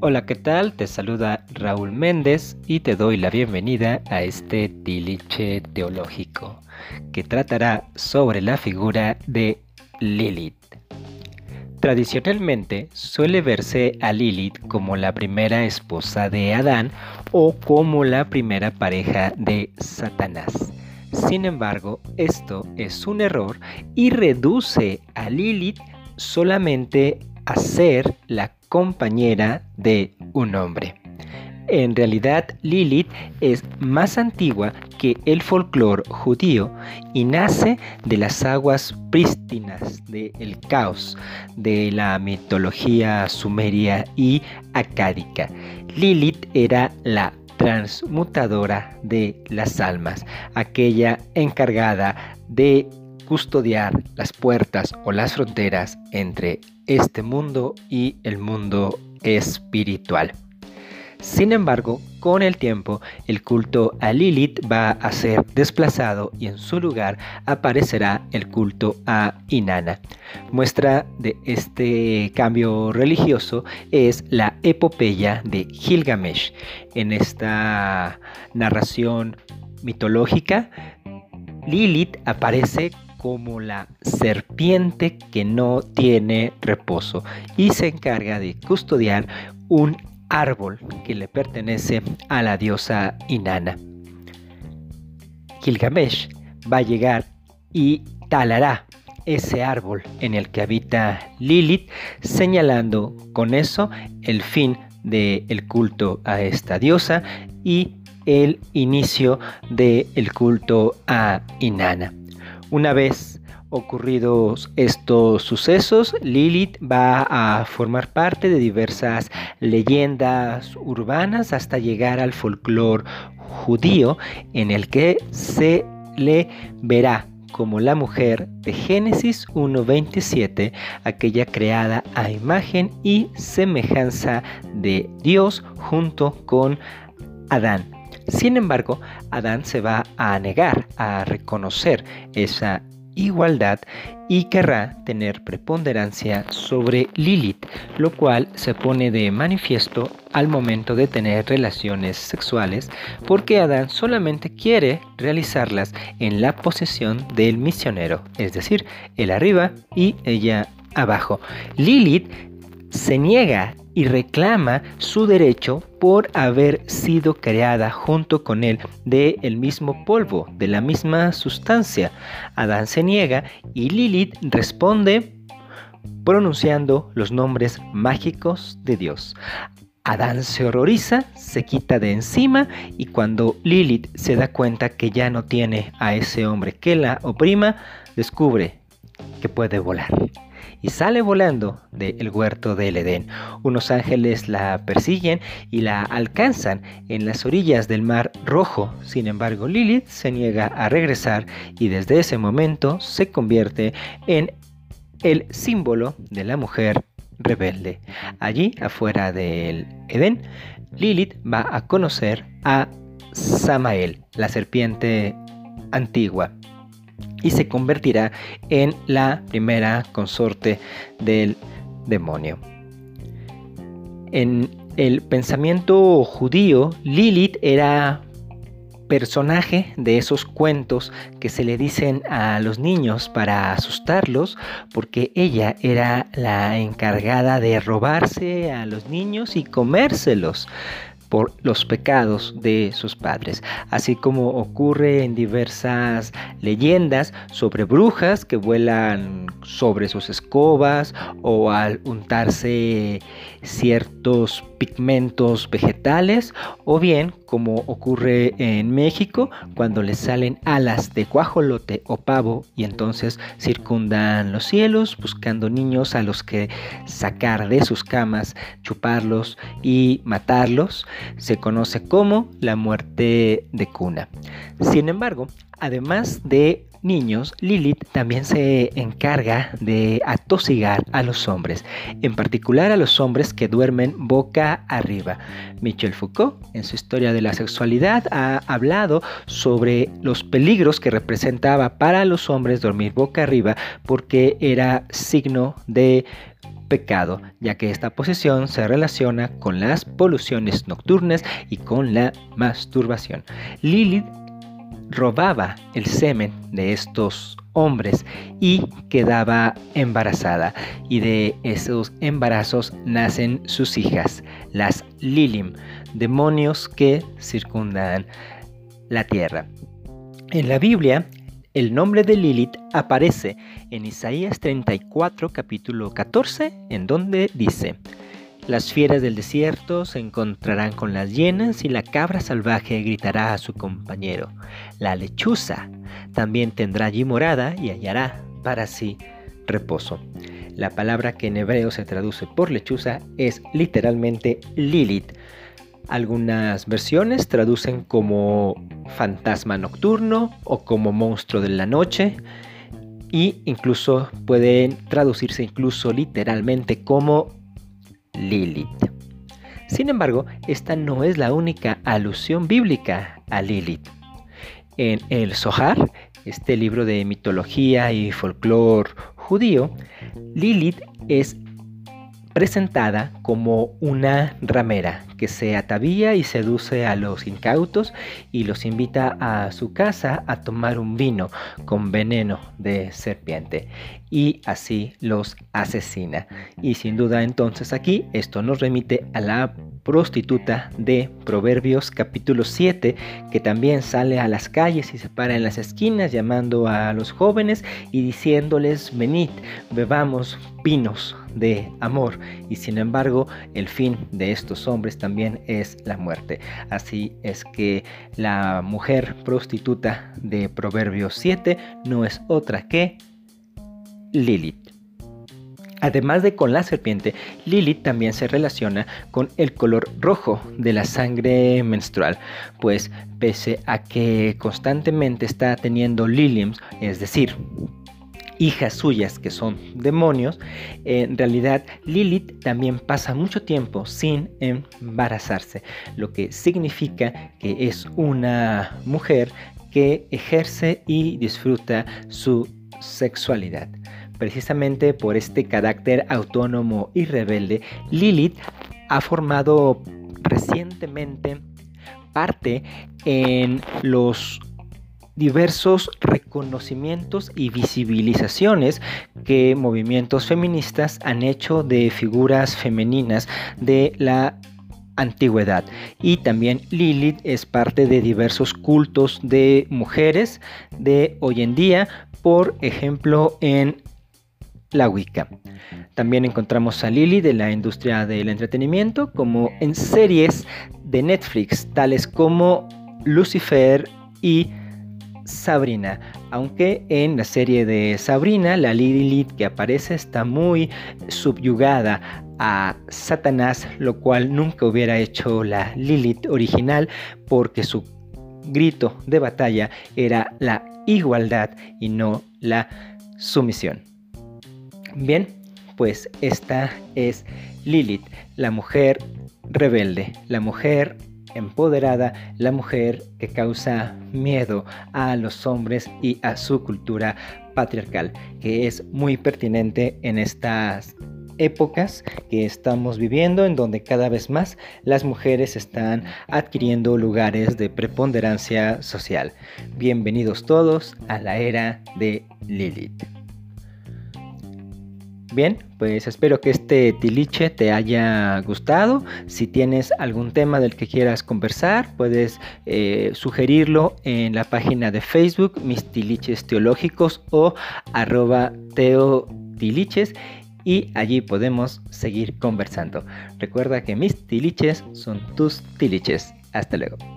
Hola, ¿qué tal? Te saluda Raúl Méndez y te doy la bienvenida a este tiliche teológico que tratará sobre la figura de Lilith. Tradicionalmente suele verse a Lilith como la primera esposa de Adán o como la primera pareja de Satanás. Sin embargo, esto es un error y reduce a Lilith solamente a ser la compañera de un hombre. En realidad, Lilith es más antigua que el folclore judío y nace de las aguas prístinas del caos de la mitología sumeria y acádica. Lilith era la transmutadora de las almas, aquella encargada de custodiar las puertas o las fronteras entre este mundo y el mundo espiritual. Sin embargo, con el tiempo, el culto a Lilith va a ser desplazado y en su lugar aparecerá el culto a Inanna. Muestra de este cambio religioso es la epopeya de Gilgamesh. En esta narración mitológica, Lilith aparece como la serpiente que no tiene reposo y se encarga de custodiar un árbol que le pertenece a la diosa Inanna. Gilgamesh va a llegar y talará ese árbol en el que habita Lilith, señalando con eso el fin del culto a esta diosa y el inicio del culto a Inanna. Una vez ocurridos estos sucesos, Lilith va a formar parte de diversas leyendas urbanas hasta llegar al folclore judío en el que se le verá como la mujer de Génesis 1.27, aquella creada a imagen y semejanza de Dios junto con Adán. Sin embargo, Adán se va a negar a reconocer esa igualdad y querrá tener preponderancia sobre Lilith, lo cual se pone de manifiesto al momento de tener relaciones sexuales porque Adán solamente quiere realizarlas en la posesión del misionero, es decir, él arriba y ella abajo. Lilith se niega y reclama su derecho por haber sido creada junto con él de el mismo polvo, de la misma sustancia. Adán se niega y Lilith responde pronunciando los nombres mágicos de Dios. Adán se horroriza, se quita de encima y cuando Lilith se da cuenta que ya no tiene a ese hombre que la oprima, descubre que puede volar y sale volando del huerto del Edén. Unos ángeles la persiguen y la alcanzan en las orillas del mar rojo. Sin embargo, Lilith se niega a regresar y desde ese momento se convierte en el símbolo de la mujer rebelde. Allí, afuera del Edén, Lilith va a conocer a Samael, la serpiente antigua y se convertirá en la primera consorte del demonio. En el pensamiento judío, Lilith era personaje de esos cuentos que se le dicen a los niños para asustarlos, porque ella era la encargada de robarse a los niños y comérselos por los pecados de sus padres, así como ocurre en diversas leyendas sobre brujas que vuelan sobre sus escobas o al untarse ciertos pigmentos vegetales o bien como ocurre en México cuando les salen alas de guajolote o pavo y entonces circundan los cielos buscando niños a los que sacar de sus camas, chuparlos y matarlos. Se conoce como la muerte de cuna. Sin embargo, además de niños, Lilith también se encarga de atosigar a los hombres, en particular a los hombres que duermen boca arriba. Michel Foucault, en su historia de la sexualidad, ha hablado sobre los peligros que representaba para los hombres dormir boca arriba porque era signo de pecado, ya que esta posición se relaciona con las poluciones nocturnas y con la masturbación. Lilith robaba el semen de estos hombres y quedaba embarazada y de esos embarazos nacen sus hijas, las Lilim, demonios que circundan la tierra. En la Biblia, el nombre de Lilith aparece en Isaías 34, capítulo 14, en donde dice, las fieras del desierto se encontrarán con las hienas y la cabra salvaje gritará a su compañero. La lechuza también tendrá allí morada y hallará para sí reposo. La palabra que en hebreo se traduce por lechuza es literalmente Lilith. Algunas versiones traducen como fantasma nocturno o como monstruo de la noche y incluso pueden traducirse incluso literalmente como Lilith. Sin embargo, esta no es la única alusión bíblica a Lilith. En el Zohar, este libro de mitología y folclore judío, Lilith es presentada como una ramera que se atavía y seduce a los incautos y los invita a su casa a tomar un vino con veneno de serpiente y así los asesina. Y sin duda entonces aquí esto nos remite a la prostituta de Proverbios capítulo 7, que también sale a las calles y se para en las esquinas llamando a los jóvenes y diciéndoles, venid, bebamos vinos de amor. Y sin embargo, el fin de estos hombres también es la muerte. Así es que la mujer prostituta de Proverbios 7 no es otra que Lilith. Además de con la serpiente, Lilith también se relaciona con el color rojo de la sangre menstrual, pues pese a que constantemente está teniendo Liliums, es decir, hijas suyas que son demonios, en realidad Lilith también pasa mucho tiempo sin embarazarse, lo que significa que es una mujer que ejerce y disfruta su sexualidad. Precisamente por este carácter autónomo y rebelde, Lilith ha formado recientemente parte en los diversos reconocimientos y visibilizaciones que movimientos feministas han hecho de figuras femeninas de la antigüedad. Y también Lilith es parte de diversos cultos de mujeres de hoy en día, por ejemplo en la Wicca. También encontramos a Lily de la industria del entretenimiento, como en series de Netflix, tales como Lucifer y Sabrina. Aunque en la serie de Sabrina, la Lilith que aparece está muy subyugada a Satanás, lo cual nunca hubiera hecho la Lilith original, porque su grito de batalla era la igualdad y no la sumisión. Bien, pues esta es Lilith, la mujer rebelde, la mujer empoderada, la mujer que causa miedo a los hombres y a su cultura patriarcal, que es muy pertinente en estas épocas que estamos viviendo en donde cada vez más las mujeres están adquiriendo lugares de preponderancia social. Bienvenidos todos a la era de Lilith. Bien, pues espero que este tiliche te haya gustado. Si tienes algún tema del que quieras conversar, puedes eh, sugerirlo en la página de Facebook, mis tiliches teológicos o arroba teotiliches y allí podemos seguir conversando. Recuerda que mis tiliches son tus tiliches. Hasta luego.